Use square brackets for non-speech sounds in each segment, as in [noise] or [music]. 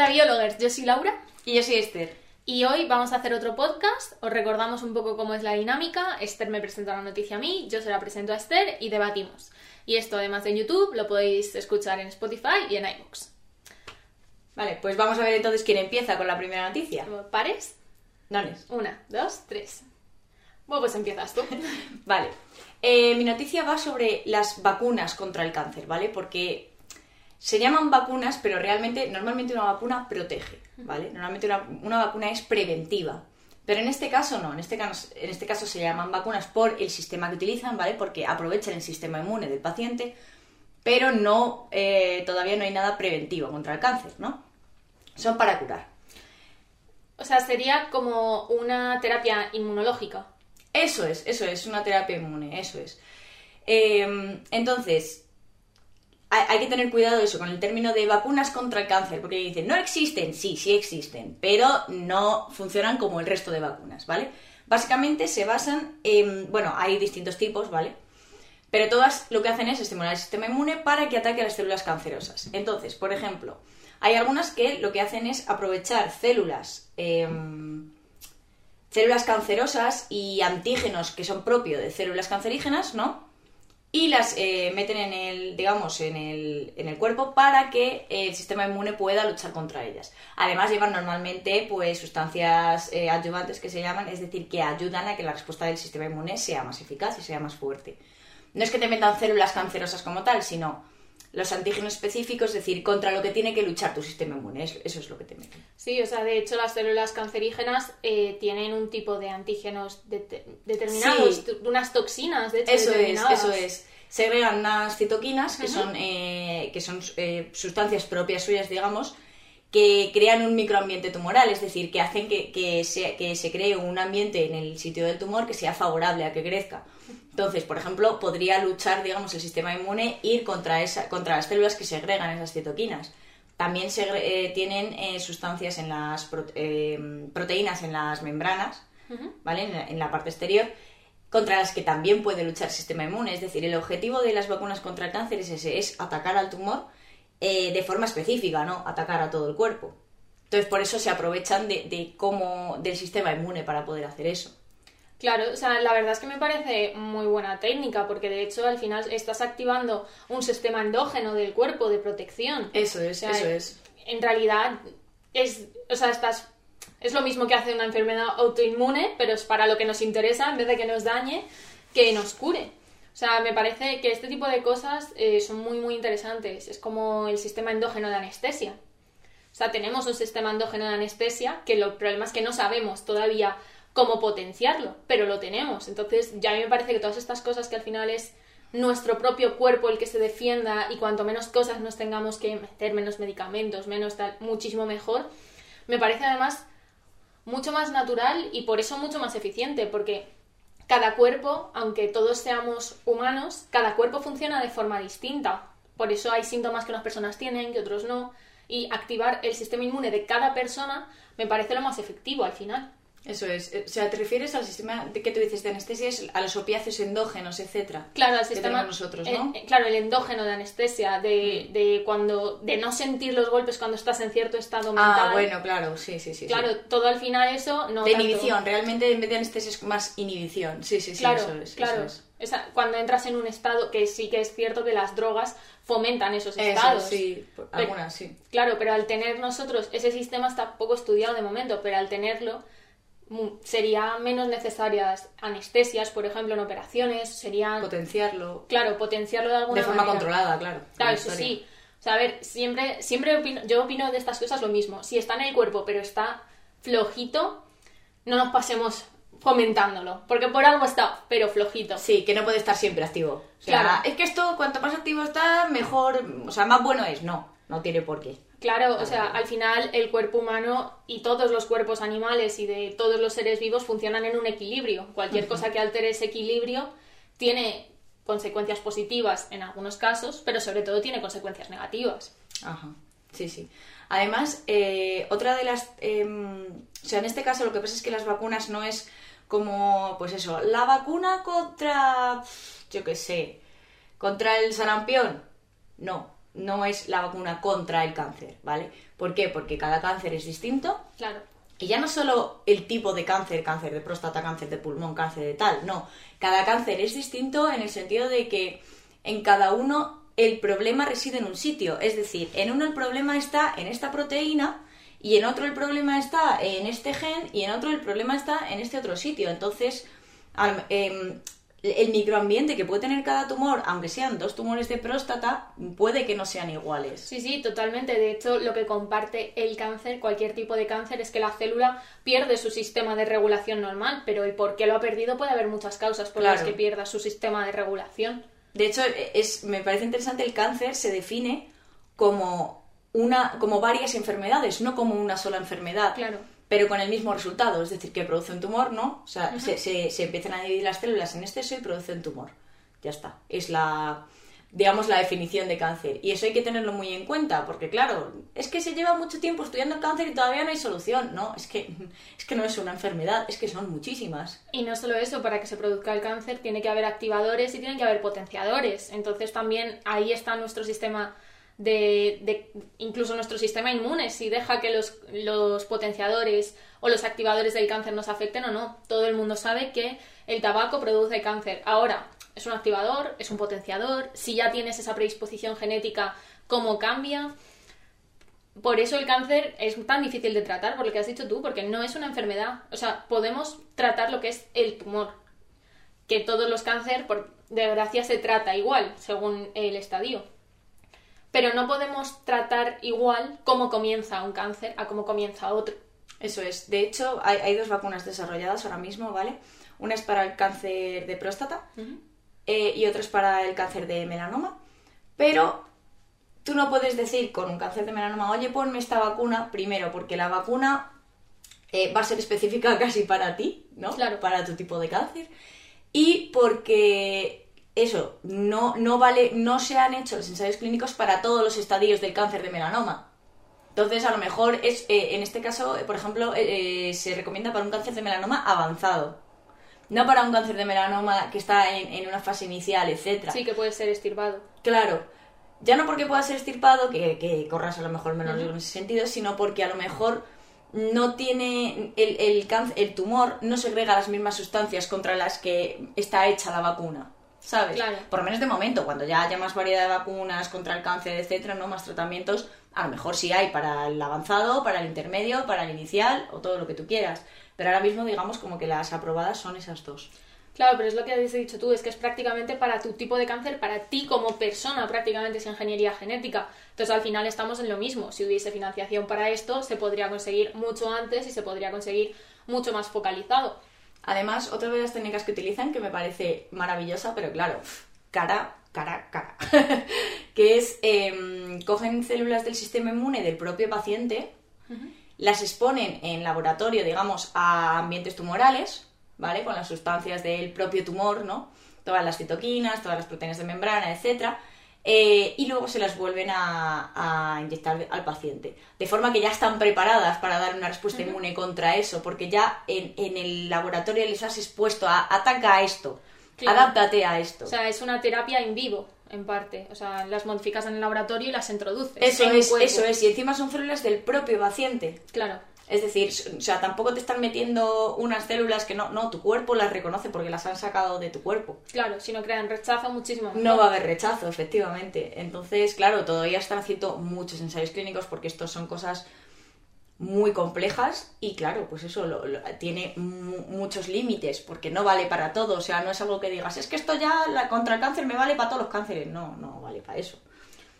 Hola biólogos, yo soy Laura Y yo soy Esther. y hoy vamos a hacer otro podcast. Os recordamos un poco cómo es la dinámica. Esther me presenta la noticia a mí, yo se la presento a Esther y debatimos. Y esto además de en YouTube lo podéis escuchar en Spotify y en iVoox. Vale, pues vamos a ver entonces quién empieza con la primera noticia. ¿Pares? Dones. Una, dos, tres. Bueno, pues empiezas tú. [laughs] Vale. Eh, mi noticia va sobre las vacunas contra el cáncer, ¿vale? Porque se llaman vacunas, pero realmente, normalmente una vacuna protege, ¿vale? Normalmente una, una vacuna es preventiva. Pero en este caso no, en este caso, en este caso se llaman vacunas por el sistema que utilizan, ¿vale? Porque aprovechan el sistema inmune del paciente, pero no, eh, todavía no hay nada preventivo contra el cáncer, ¿no? Son para curar. O sea, sería como una terapia inmunológica. Eso es, eso es, una terapia inmune, eso es. Eh, entonces, hay, que tener cuidado eso con el término de vacunas contra el cáncer, porque dicen, no existen, sí, sí existen, pero no funcionan como el resto de vacunas, ¿vale? Básicamente se basan en, bueno, hay distintos tipos, ¿vale? Pero todas lo que hacen es estimular el sistema inmune para que ataque a las células cancerosas. Entonces, por ejemplo, hay algunas que lo que hacen es aprovechar células, eh, células cancerosas y antígenos que son propios de células cancerígenas, ¿no? Y las eh, meten en el, digamos, en el, en el cuerpo para que el sistema inmune pueda luchar contra ellas. Además llevan normalmente pues sustancias eh, adyuvantes que se llaman, es decir, que ayudan a que la respuesta del sistema inmune sea más eficaz y sea más fuerte. No es que te metan células cancerosas como tal, sino los antígenos específicos, es decir, contra lo que tiene que luchar tu sistema inmune. Eso, es lo que te meten. Sí, o sea, de hecho las células cancerígenas eh, tienen un tipo de antígenos de- determinados, Sí. unas toxinas, de hecho, Eso es, eso es. Segregan unas citoquinas, que son, eh, que son eh, sustancias propias suyas, digamos, que crean un microambiente tumoral, es decir, que hacen que, que se, que se cree un ambiente en el sitio del tumor que sea favorable a que crezca. Entonces, por ejemplo, podría luchar, digamos, el sistema inmune, ir contra, esa, contra las células que segregan esas citoquinas. También segre- eh, tienen eh, sustancias en las pro- eh, proteínas en las membranas, ¿vale? En la, en la parte exterior, contra las que también puede luchar el sistema inmune. Es decir, el objetivo de las vacunas contra el cáncer es ese, es atacar al tumor eh, de forma específica, ¿no? Atacar a todo el cuerpo. Entonces, por eso se aprovechan de, de cómo, del sistema inmune para poder hacer eso. Claro, o sea, la verdad es que me parece muy buena técnica, porque de hecho al final estás activando un sistema endógeno del cuerpo de protección. Eso es, O sea, eso es. En realidad es, o sea, estás, es lo mismo que hace una enfermedad autoinmune, pero es para lo que nos interesa, en vez de que nos dañe, que nos cure. O sea, me parece que este tipo de cosas eh, son muy, muy interesantes. Es como el sistema endógeno de anestesia. O sea, tenemos un sistema endógeno de anestesia que el problema es que no sabemos todavía cómo potenciarlo, pero lo tenemos. Entonces, ya a mí me parece que todas estas cosas que al final es nuestro propio cuerpo el que se defienda y cuanto menos cosas nos tengamos que meter, menos medicamentos, menos tal, muchísimo mejor, me parece además mucho más natural y por eso mucho más eficiente, porque cada cuerpo, aunque todos seamos humanos, cada cuerpo funciona de forma distinta. Por eso hay síntomas que unas personas tienen, que otros no. Y activar el sistema inmune de cada persona me parece lo más efectivo al final. Eso es. Eh, O sea, ¿te refieres al sistema de que tú dices de anestesia? Es a los opiáceos endógenos, etcétera. Claro, que sistema. tenemos nosotros, ¿no? eh, claro, el endógeno de anestesia, de, de cuando. de no sentir los golpes cuando estás en cierto estado mental. Ah, bueno, claro, sí, sí, sí. sí. Claro, todo al final eso no. de tanto- inhibición, realmente en vez de anestesia es más inhibición. Sí, sí, sí, Claro, eso es. claro. Eso es. Esa- cuando entras en un estado que sí que es cierto que las drogas fomentan esos Eso, estados. sí, por- Pero- algunas sí. Claro, pero al tener nosotros, ese sistema está poco estudiado de momento, pero al tenerlo mu- sería menos necesarias anestesias, por ejemplo, en operaciones, serían, Potenciarlo claro, potenciarlo de alguna de forma manera. controlada, claro. Claro, la eso historia. sí. O sea, a ver, siempre, siempre opino, yo opino de estas cosas lo mismo. Si está en el cuerpo, pero está flojito, no nos pasemos fomentándolo, porque por algo está, pero flojito. Sí, que no puede estar siempre activo. O sea, Claro. es que esto, cuanto más activo está, mejor, o sea, más bueno es. No, no tiene por qué. Claro, o sea, al final el cuerpo humano y todos los cuerpos animales y de todos los seres vivos funcionan en un equilibrio. Cualquier cosa que altere ese equilibrio tiene consecuencias positivas en algunos casos, pero sobre todo tiene consecuencias negativas. Ajá, sí, sí. Además, eh, otra de las... em, o sea, en este caso lo que pasa es que las vacunas no es como, pues eso, la vacuna contra, yo qué sé, contra el sarampión. No. No es la vacuna contra el cáncer, ¿vale? ¿Por qué? Porque cada cáncer es distinto. Claro. Y ya no solo el tipo de cáncer, cáncer de próstata, cáncer de pulmón, cáncer de tal, no. Cada cáncer es distinto en el sentido de que en cada uno el problema reside en un sitio. Es decir, en uno el problema está en esta proteína y en otro el problema está en este gen y en otro el problema está en este otro sitio. Entonces, al- em, el microambiente que puede tener cada tumor, aunque sean dos tumores de próstata, puede que no sean iguales. Sí, sí, totalmente. De hecho, lo que comparte el cáncer, cualquier tipo de cáncer, es que la célula pierde su sistema de regulación normal, pero el por qué lo ha perdido puede haber muchas causas por las que pierda su sistema de regulación. De hecho, es, me parece interesante, el cáncer se define como, una, como varias enfermedades, no como una sola enfermedad. Claro. Pero con el mismo resultado, es decir, que produce un tumor, ¿no? O sea, se, se- se empiezan a dividir las células en exceso y produce un tumor. Ya está. Es la, digamos, la definición de cáncer. Y eso hay que tenerlo muy en cuenta, porque claro, es que se lleva mucho tiempo estudiando el cáncer y todavía no hay solución. No, es que, [laughs] es que no es una enfermedad, es que son muchísimas. Y no solo eso, para que se produzca el cáncer tiene que haber activadores y tiene que haber potenciadores. Entonces también ahí está nuestro sistema de, incluso nuestro sistema inmune, si deja que los, los potenciadores o los activadores del cáncer nos afecten o no. Todo el mundo sabe que el tabaco produce cáncer. Ahora, es un activador, es un potenciador, si ya tienes esa predisposición genética, ¿cómo cambia? Por eso el cáncer es tan difícil de tratar, por lo que has dicho tú, porque no es una enfermedad. O sea, podemos tratar lo que es el tumor. Que todos los cánceres, por desgracia, se trata igual, según el estadio. Pero no podemos tratar igual cómo comienza un cáncer a cómo comienza otro. Eso es. De hecho, hay, hay dos vacunas desarrolladas ahora mismo, ¿vale? Una es para el cáncer de próstata eh, y otra es para el cáncer de melanoma. Pero tú no puedes decir con un cáncer de melanoma, oye, ponme esta vacuna primero, porque la vacuna eh, va a ser específica [laughs] casi para ti, ¿no? Claro. Para tu tipo de cáncer. Y porque eso, no, no vale, no se han hecho los ensayos clínicos para todos los estadios del cáncer de melanoma. Entonces, a lo mejor es, eh, en este caso, eh, por ejemplo, eh, se recomienda para un cáncer de melanoma avanzado. No para un cáncer de melanoma que está en, en una fase inicial, etcétera. Sí que puede ser estirpado. Claro, ya no porque pueda ser estirpado, que, que corras a lo mejor menos riesgo en ese sentido, sino porque a lo mejor no tiene el, el, el tumor no segrega las mismas sustancias contra las que está hecha la vacuna. ¿Sabes? Claro. Por lo menos de momento, cuando ya haya más variedad de vacunas contra el cáncer, etcétera, no más tratamientos, a lo mejor sí hay para el avanzado, para el intermedio, para el inicial o todo lo que tú quieras. Pero ahora mismo digamos como que las aprobadas son esas dos. Claro, pero es lo que has dicho tú, es que es prácticamente para tu tipo de cáncer, para ti como persona, prácticamente es ingeniería genética. Entonces al final estamos en lo mismo. Si hubiese financiación para esto, se podría conseguir mucho antes y se podría conseguir mucho más focalizado. Además, otra de las técnicas que utilizan, que me parece maravillosa, pero claro, cara, cara, cara, [laughs] que es, em, cogen células del sistema inmune del propio paciente, las exponen en laboratorio, digamos, a ambientes tumorales, ¿vale? Con las sustancias del propio tumor, ¿no? Todas las citoquinas, todas las proteínas de membrana, etcétera, eh, y luego se las vuelven a, a inyectar al paciente. De forma que ya están preparadas para dar una respuesta inmune contra eso, porque ya en, en el laboratorio les has expuesto a ataca a esto, Claro. adáptate a esto. O sea, es una terapia in vivo, en parte. O sea, las modificas en el laboratorio y las introduces. eso en es, eso es, y encima son células del propio paciente. Claro. Es decir, o sea, tampoco te están metiendo unas células que no, no, tu cuerpo las reconoce porque las han sacado de tu cuerpo. Claro, si no crean rechazo, muchísimo. No va a haber rechazo, efectivamente. Entonces, claro, todavía están haciendo muchos ensayos clínicos porque estos son cosas muy complejas y claro, pues eso lo- lo- tiene mu- muchos límites porque no vale para todo, o sea, no es algo que digas, es que esto ya la, contra el cáncer me vale para todos los cánceres, no, no vale para eso.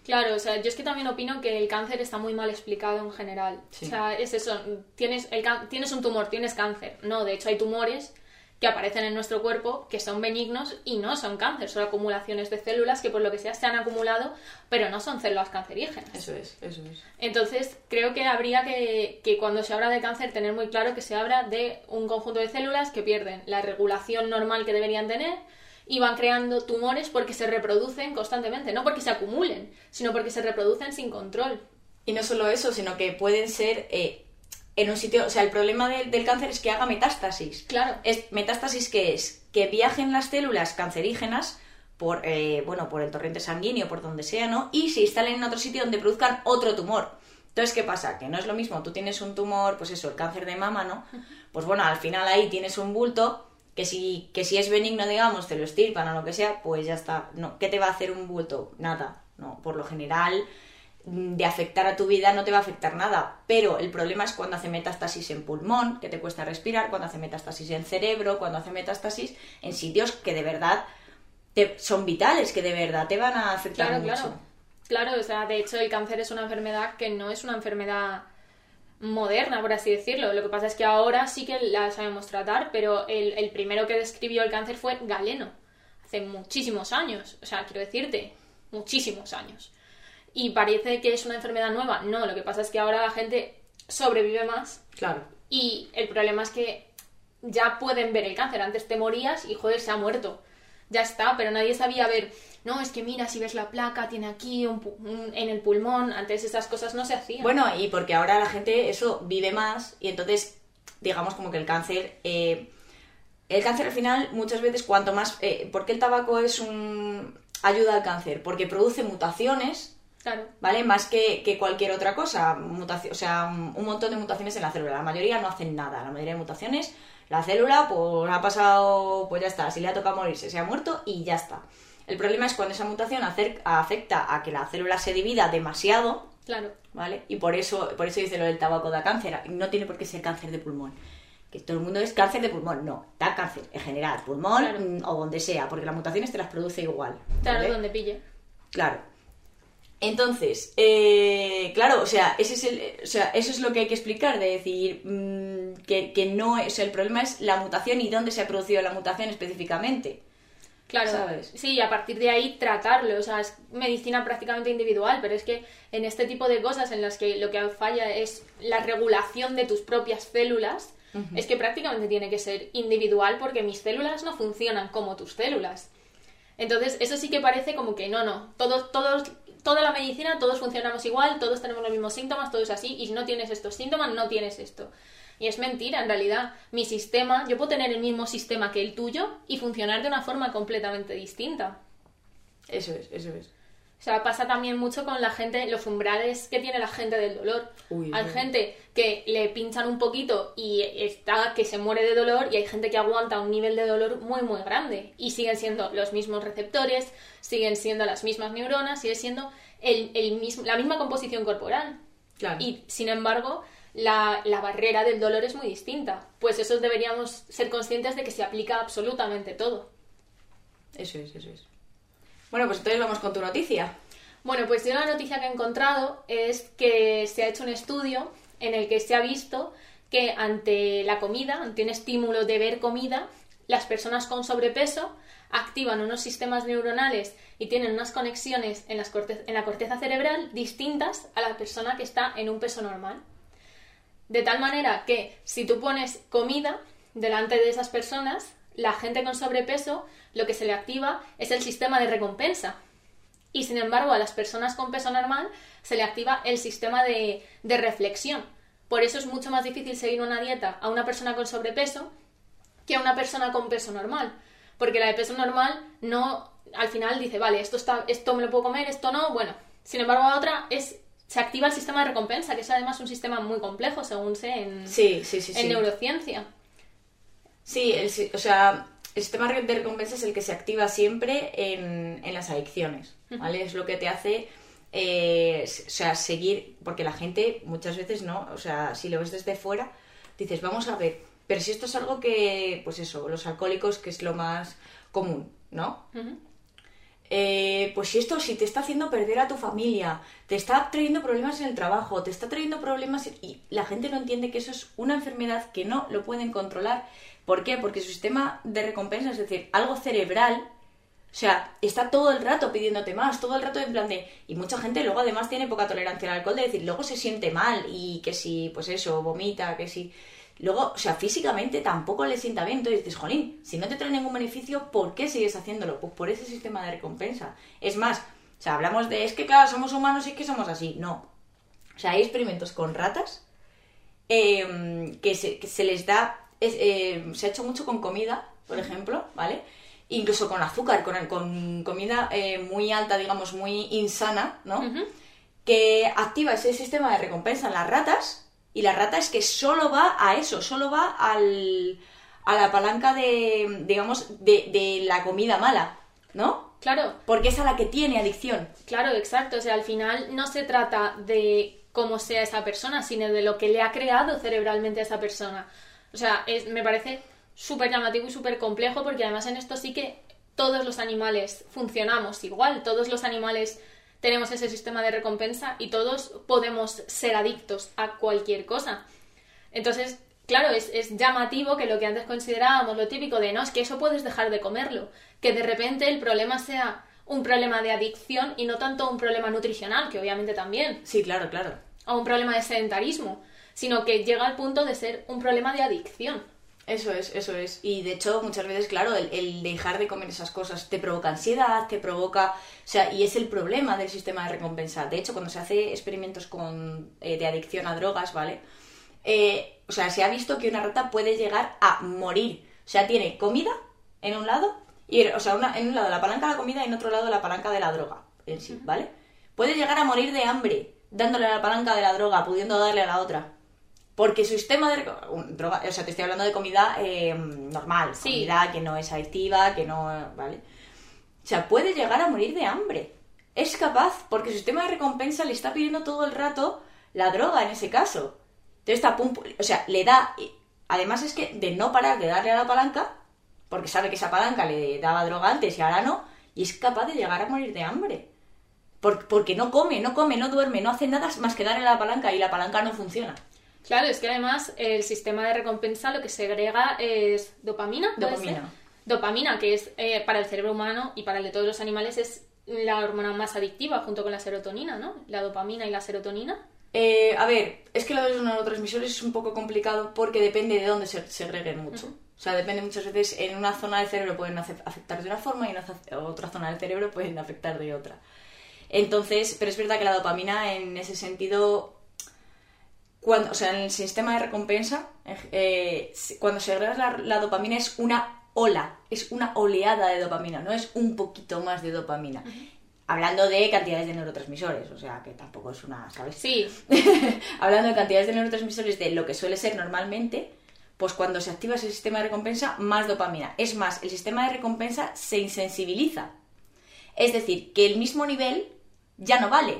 Claro, o sea, yo es que también opino que el cáncer está muy mal explicado en general. Sí. O sea, es eso, tienes, el, tienes un tumor, tienes cáncer. No, de hecho hay tumores que aparecen en nuestro cuerpo que son benignos y no son cáncer, son acumulaciones de células que por lo que sea se han acumulado, pero no son células cancerígenas. Eso es, eso es. Entonces, creo que habría que, que cuando se habla de cáncer tener muy claro que se habla de un conjunto de células que pierden la regulación normal que deberían tener y van creando tumores porque se reproducen constantemente, no porque se acumulen, sino porque se reproducen sin control. Y no solo eso, sino que pueden ser eh, en un sitio, o sea, el problema de- del cáncer es que haga metástasis. Claro. Es, metástasis que es que viajen las células cancerígenas por, eh, bueno, por el torrente sanguíneo, por donde sea, ¿no? Y se instalen en otro sitio donde produzcan otro tumor. Entonces, ¿qué pasa? Que no es lo mismo, tú tienes un tumor, pues eso, el cáncer de mama, ¿no? Pues bueno, al final ahí tienes un bulto que si, que si es benigno, digamos, te lo estirpan o lo que sea, pues ya está. No, ¿Qué te va a hacer un bulto? Nada, no. Por lo general, mm, de afectar a tu vida no te va a afectar nada. Pero el problema es cuando hace metástasis en pulmón, que te cuesta respirar, cuando hace metástasis en cerebro, cuando hace metástasis en sitios que de verdad te- son vitales, que de verdad te van a afectar Claro, mucho. claro. Claro, o sea, de hecho el cáncer es una enfermedad que no es una enfermedad moderna, por así decirlo. Lo que pasa es que ahora sí que la sabemos tratar, pero el, el primero que describió el cáncer fue Galeno, hace muchísimos años. O sea, quiero decirte, muchísimos años. Y parece que es una enfermedad nueva. No, lo que pasa es que ahora la gente sobrevive más Claro. y el problema es que ya pueden ver el cáncer. Antes te morías y joder, se ha muerto. Ya está, pero nadie sabía ver. No, es que mira, si ves la placa, tiene aquí un un- en el pulmón. Antes esas cosas no se hacían. Bueno, y porque ahora la gente eso vive más y entonces digamos como que el cáncer eh, el cáncer al final muchas veces cuanto más eh, ¿por qué el tabaco es un ayuda al cáncer? Porque produce mutaciones Claro. ¿vale? Más que, que cualquier otra cosa, mutación, o sea, un, un montón de mutaciones en la célula. La mayoría no hacen nada, la mayoría de mutaciones, la célula pues ha pasado, pues ya está, si le ha tocado morirse, se ha muerto y ya está. El problema es cuando esa mutación afecta a que la célula se divida demasiado, Claro. ¿vale? Y por eso, por eso dice lo del tabaco da cáncer. No tiene por qué ser cáncer de pulmón. Que todo el mundo es cáncer de pulmón. No, da cáncer en general, pulmón Claro. mm, o donde sea, porque las mutaciones te las produce igual. Claro, donde pille. Claro. Entonces, eh, claro, o sea, ese es el, o sea, eso es lo que hay que explicar, de decir mm, que, que no es, el problema es la mutación y dónde se ha producido la mutación específicamente. Claro, ¿Sabes? sí, y a partir de ahí tratarlo, o sea, es medicina prácticamente individual, pero es que en este tipo de cosas en las que lo que falla es la regulación de tus propias células, es que prácticamente tiene que ser individual porque mis células no funcionan como tus células. Entonces, eso sí que parece como que no, no, todos, todos, toda la medicina, todos funcionamos igual, todos tenemos los mismos síntomas, todo es así, y si no tienes estos síntomas, no tienes esto. Y es mentira, en realidad. Mi sistema, yo puedo tener el mismo sistema que el tuyo y funcionar de una forma completamente distinta. Eso es, eso es. O sea, pasa también mucho con la gente, los umbrales que tiene la gente del dolor. Uy, hay uy. gente que le pinchan un poquito y está que se muere de dolor y hay gente que aguanta un nivel de dolor muy muy grande y siguen siendo los mismos receptores, siguen siendo las mismas neuronas, sigue siendo el, el mismo, la misma composición corporal. Claro. Y sin embargo, la, la barrera del dolor es muy distinta. Pues eso deberíamos ser conscientes de que se aplica absolutamente todo. Eso es, eso es. Bueno, pues entonces vamos con tu noticia. Bueno, pues yo la noticia que he encontrado es que se ha hecho un estudio en el que se ha visto que ante la comida, ante un estímulo de ver comida, las personas con sobrepeso activan unos sistemas neuronales y tienen unas conexiones en, en la corteza cerebral distintas a la persona que está en un peso normal. De tal manera que si tú pones comida delante de esas personas, la gente con sobrepeso lo que se le activa es el sistema de recompensa. Y sin embargo, a las personas con peso normal se le activa el sistema de, de reflexión. Por eso es mucho más difícil seguir una dieta a una persona con sobrepeso que a una persona con peso normal. Porque la de peso normal no, al final dice, vale, esto, está, esto me lo puedo comer, esto no, bueno. Sin embargo, a otra es, se activa el sistema de recompensa, que es además un sistema muy complejo, según sé en, Sí, sí, sí, en sí. neurociencia. Sí, el o sea, el sistema de recompensa es el que se activa siempre en, en las adicciones, ¿vale? Es lo que te hace, eh, o sea, seguir, porque la gente muchas veces no, o sea, si lo ves desde fuera, dices, vamos a ver, pero si esto es algo que, pues eso, los alcohólicos, que es lo más común, ¿no? Eh, pues si esto si te está haciendo perder a tu familia, te está trayendo problemas en el trabajo, te está trayendo problemas y la gente no entiende que eso es una enfermedad que no lo pueden controlar. ¿Por qué? Porque su sistema de recompensa, es decir, algo cerebral, o sea, está todo el rato pidiéndote más, todo el rato en plan de... Y mucha gente luego además tiene poca tolerancia al alcohol, de decir, luego se siente mal y que si, pues eso, vomita, que si... Luego, o sea, físicamente tampoco le sienta bien. Entonces dices, jolín, si no te trae ningún beneficio, ¿por qué sigues haciéndolo? Pues por ese sistema de recompensa. Es más, o sea, hablamos de, es que claro, somos humanos y es que somos así. No. O sea, hay experimentos con ratas eh, que, se, que se les da, es, eh, se ha hecho mucho con comida, por ejemplo, ¿vale? incluso con azúcar, con, con comida eh, muy alta, digamos, muy insana, ¿no? Que activa ese sistema de recompensa en las ratas y la rata es que solo va a eso, solo va al, a la palanca de, digamos, de, de la comida mala, ¿no? Claro. Porque es a la que tiene adicción. Claro, exacto. O sea, al final no se trata de cómo sea esa persona, sino de lo que le ha creado cerebralmente a esa persona. O sea, es, me parece súper llamativo y súper complejo porque además en esto sí que todos los animales funcionamos igual, todos los animales tenemos ese sistema de recompensa y todos podemos ser adictos a cualquier cosa. Entonces, claro, es, es, llamativo que lo que antes considerábamos lo típico de no, es que eso puedes dejar de comerlo, que de repente el problema sea un problema de adicción y no tanto un problema nutricional, que obviamente también. Sí, claro, claro. O un problema de sedentarismo, sino que llega al punto de ser un problema de adicción. Eso es, eso es. Y de hecho, muchas veces, claro, el, el, dejar de comer esas cosas te provoca ansiedad, te provoca. O sea, y es el problema del sistema de recompensa. De hecho, cuando se hace experimentos con, eh, de adicción a drogas, ¿vale? Eh, o sea, se ha visto que una rata puede llegar a morir. O sea, tiene comida en un lado, y, o sea, una, en un lado la palanca de la comida y en otro lado la palanca de la droga en sí, ¿vale? Puede llegar a morir de hambre dándole a la palanca de la droga, pudiendo darle a la otra. Porque su sistema de droga, o sea, te estoy hablando de comida eh, normal, Sí. comida que no es adictiva, que no, ¿vale? O sea, puede llegar a morir de hambre. Es capaz, porque su sistema de recompensa le está pidiendo todo el rato la droga en ese caso. Entonces está, pum, o sea, le da, además es que de no parar de darle a la palanca, porque sabe que esa palanca le daba droga antes y ahora no, y es capaz de llegar a morir de hambre. Por- porque no come, no come, no duerme, no hace nada más que darle a la palanca y la palanca no funciona. Claro, es que además el sistema de recompensa lo que segrega es dopamina. ¿puede Dopamina. Dopamina, que es eh, para el cerebro humano y para el de todos los animales es la hormona más adictiva junto con la serotonina, ¿no? La dopamina y la serotonina. Eh, a ver, es que lo de los neurotransmisores es un poco complicado porque depende de dónde se segreguen mucho. O sea, depende muchas veces, en una zona del cerebro pueden afectar de una forma y en otra zona del cerebro pueden afectar de otra. Entonces, pero es verdad que la dopamina en ese sentido, cuando, o sea, en el sistema de recompensa, eh, si- cuando se agrega la, la dopamina es una ola, es una oleada de dopamina, no es un poquito más de dopamina. Hablando de cantidades de neurotransmisores, o sea, que tampoco es una, ¿sabes? Sí, [laughs] Hablando de cantidades de neurotransmisores de lo que suele ser normalmente, pues cuando se activa ese sistema de recompensa, más dopamina. Es más, el sistema de recompensa se insensibiliza. Es decir, que el mismo nivel ya no vale.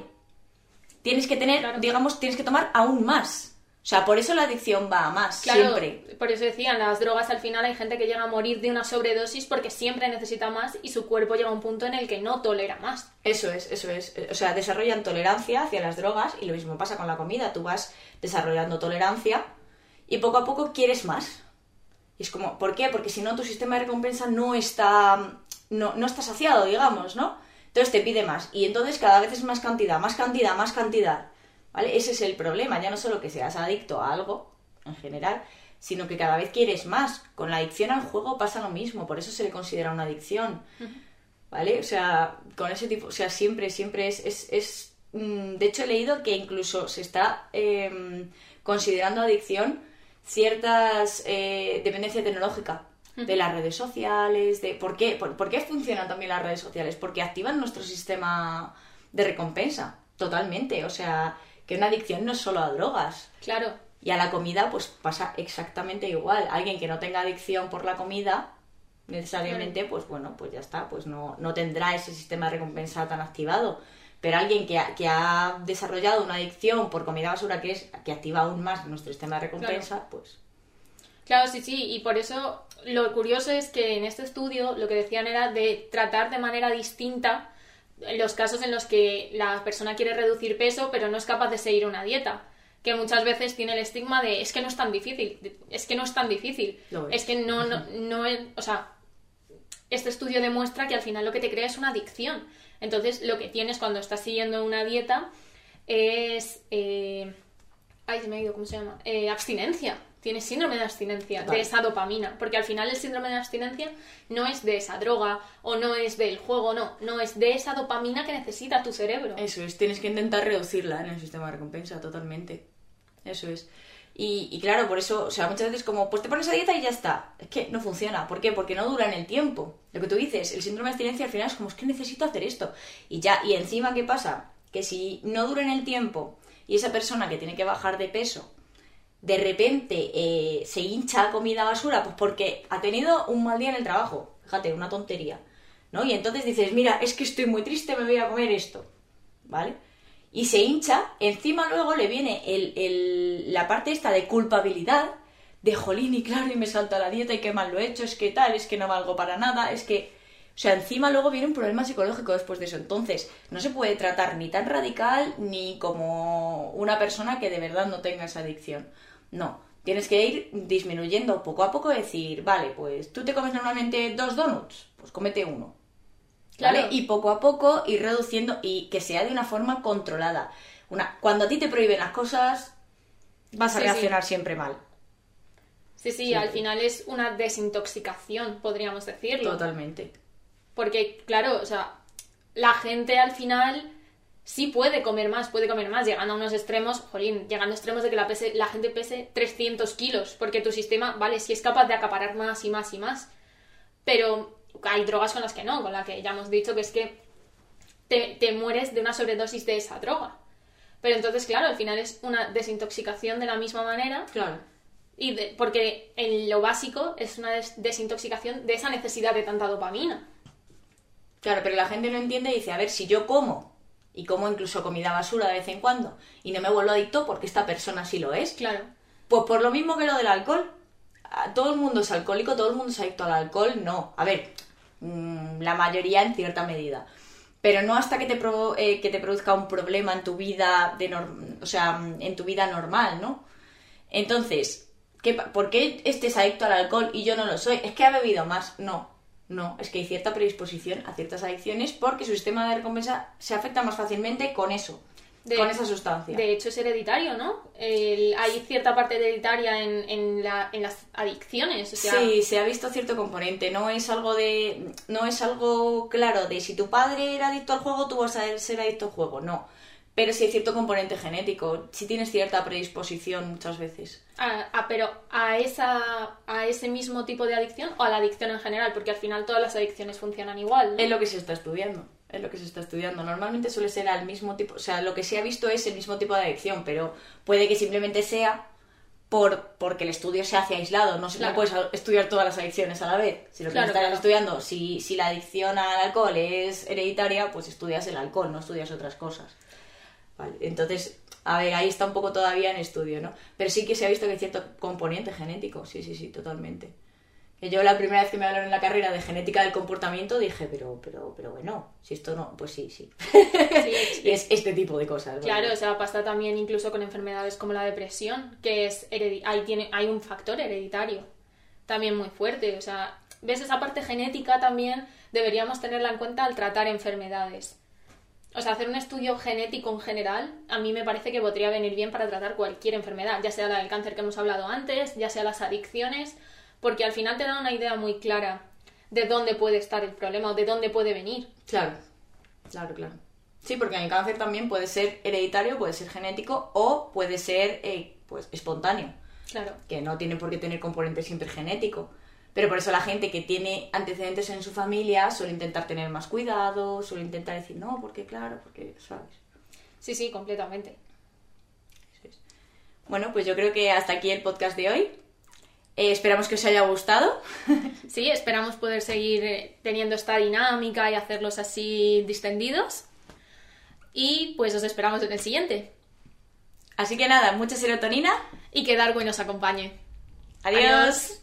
Tienes que tener, Claro. digamos, tienes que tomar aún más. O sea, por eso la adicción va a más, claro. siempre. Por eso decían, las drogas al final hay gente que llega a morir de una sobredosis porque siempre necesita más y su cuerpo llega a un punto en el que no tolera más. Eso es, eso es. O sea, desarrollan tolerancia hacia las drogas y lo mismo pasa con la comida. Tú vas desarrollando tolerancia y poco a poco quieres más. Y es como, ¿por qué? Porque si no, tu sistema de recompensa no está, no, no está saciado, digamos, ¿no? Entonces te pide más. Y entonces cada vez es más cantidad, más cantidad, más cantidad. ¿Vale? Ese es el problema. Ya no solo que seas adicto a algo, en general, sino que cada vez quieres más. Con la adicción al juego pasa lo mismo. Por eso se le considera una adicción. ¿Vale? O sea, con ese tipo, o sea, siempre, siempre es, es, es, mm, de hecho he leído que incluso se está eh, considerando adicción ciertas eh, dependencia tecnológica de las redes sociales, de ¿por qué? ¿Por, por qué funcionan también las redes sociales? Porque activan nuestro sistema de recompensa, totalmente. O sea, que una adicción no es solo a drogas. Claro, Y a la comida, pues pasa exactamente igual. Alguien que no tenga adicción por la comida, necesariamente, pues bueno, pues ya está, pues no, no tendrá ese sistema de recompensa tan activado. Pero alguien que ha, que ha desarrollado una adicción por comida basura que es que activa aún más nuestro sistema de recompensa, pues Claro, sí, sí, y por eso lo curioso es que en este estudio lo que decían era de tratar de manera distinta los casos en los que la persona quiere reducir peso pero no es capaz de seguir una dieta. Que muchas veces tiene el estigma de es que no es tan difícil, es que no es tan difícil, es que no, no, no es, o sea, este estudio demuestra que al final lo que te crea es una adicción. Entonces, lo que tienes cuando estás siguiendo una dieta es. Eh... Ay, se me ha ido, ¿cómo se llama? Eh, abstinencia. Tienes síndrome de abstinencia, de esa dopamina. Porque al final el síndrome de abstinencia no es de esa droga o no es del juego, no. No, es de esa dopamina que necesita tu cerebro. eso es, tienes que intentar reducirla en el sistema de recompensa totalmente. Eso es. Y, y claro, por eso, o sea, muchas veces como, pues te pones a dieta y ya está. Es que no funciona. ¿Por qué? Porque no dura en el tiempo. Lo que tú dices, el síndrome de abstinencia al final es como, es que necesito hacer esto. Y ya, y encima, ¿qué pasa? Que si no dura en el tiempo y esa persona que tiene que bajar de peso de repente eh, se hincha comida basura, pues porque ha tenido un mal día en el trabajo. Fíjate, una tontería. ¿No? Y entonces dices, mira, es que estoy muy triste, me voy a comer esto. ¿Vale? Y se hincha, encima luego le viene el, el, la parte esta de culpabilidad, de jolín, y claro, y me salta la dieta, y qué mal lo he hecho, es que tal, es que no valgo para nada, es que... O sea, encima luego viene un problema psicológico después de eso. Entonces, no se puede tratar ni tan radical ni como una persona que de verdad no tenga esa adicción. No, tienes que ir disminuyendo poco a poco, decir, vale, pues tú te comes normalmente dos donuts, pues comete uno. ¿Vale? Claro. Y poco a poco ir reduciendo y que sea de una forma controlada. Una, cuando a ti te prohíben las cosas, vas a Sí, reaccionar siempre mal. Sí, sí, Sí. al final es una desintoxicación, podríamos decirlo. Totalmente. Porque, claro, o sea, la gente al final sí puede comer más, puede comer más, llegando a unos extremos, jolín, llegando a extremos de que la, pese, la gente pese 300 kilos, porque tu sistema, vale, sí es capaz de acaparar más y más y más, pero hay drogas con las que no, con la que ya hemos dicho que es que te, te mueres de una sobredosis de esa droga. Pero entonces, claro, al final es una desintoxicación de la misma manera Claro. y de- porque en lo básico es una des- desintoxicación de esa necesidad de tanta dopamina. Claro, pero la gente no entiende y dice, a ver, si yo como, y como incluso comida basura de vez en cuando, y no me vuelvo adicto porque esta persona sí lo es, Claro. Pues por lo mismo que lo del alcohol. Todo el mundo es alcohólico, todo el mundo es adicto al alcohol, no. A ver, mm, la mayoría en cierta medida. Pero no hasta que te, provo- eh, que te produzca un problema en tu vida, de o sea, mm, en tu vida normal, ¿no? Entonces, ¿qué, ¿por qué estés adicto al alcohol y yo no lo soy? ¿Es que ha bebido más? No, no. Es que hay cierta predisposición a ciertas adicciones porque su sistema de recompensa se afecta más fácilmente con eso, De- con esa sustancia. De hecho, es hereditario, ¿no? El- hay cierta parte hereditaria en, en, la- en las adicciones. O sea, Sí, se ha visto cierto componente. No es algo de. No es algo claro de si tu padre era adicto al juego, tú vas a ser adicto al juego. No. Pero sí hay cierto componente genético. Sí tienes cierta predisposición muchas veces. a- a- pero a, esa, a ese mismo tipo de adicción o a la adicción en general, porque al final todas las adicciones funcionan igual. ¿no? Es lo que se está estudiando. Es lo que se está estudiando. Normalmente suele ser al mismo tipo. O sea, lo que se ha visto es el mismo tipo de adicción, pero puede que simplemente sea por, porque el estudio se hace aislado. No, se, no Claro. puedes estudiar todas las adicciones a la vez. Si lo que Claro, claro. estudiando, si, si la adicción al alcohol es hereditaria, pues estudias el alcohol, no estudias otras cosas. Vale, entonces, a ver, ahí está un poco todavía en estudio, ¿no? Pero sí que se ha visto que hay cierto componente genético, sí, sí, sí, totalmente. Que yo la primera vez que me hablaron en la carrera de genética del comportamiento dije, pero, pero, pero bueno, si esto no, pues sí, sí. Sí, y [laughs] es este tipo de cosas. ¿vale? Claro, o sea, pasa también incluso con enfermedades como la depresión, que es ahí tiene, hay un factor hereditario también muy fuerte. O sea, ves esa parte genética también deberíamos tenerla en cuenta al tratar enfermedades. O sea, hacer un estudio genético en general, a mí me parece que podría venir bien para tratar cualquier enfermedad, ya sea la del cáncer que hemos hablado antes, ya sea las adicciones, porque al final te da una idea muy clara de dónde puede estar el problema o de dónde puede venir. Claro, claro, claro. Sí, porque el cáncer también puede ser hereditario, puede ser genético o puede ser eh, pues espontáneo. Claro. que no tiene por qué tener componente siempre genético. Pero por eso la gente que tiene antecedentes en su familia suele intentar tener más cuidado, suele intentar decir, no, porque claro, porque, ¿sabes? Sí, sí, completamente. Bueno, pues yo creo que hasta aquí el podcast de hoy. Eh, esperamos que os haya gustado. [laughs] Sí, esperamos poder seguir eh, teniendo esta dinámica y hacerlos así distendidos. Y pues os esperamos en el siguiente. Así que nada, mucha serotonina. Y que Darwin nos acompañe. Adiós.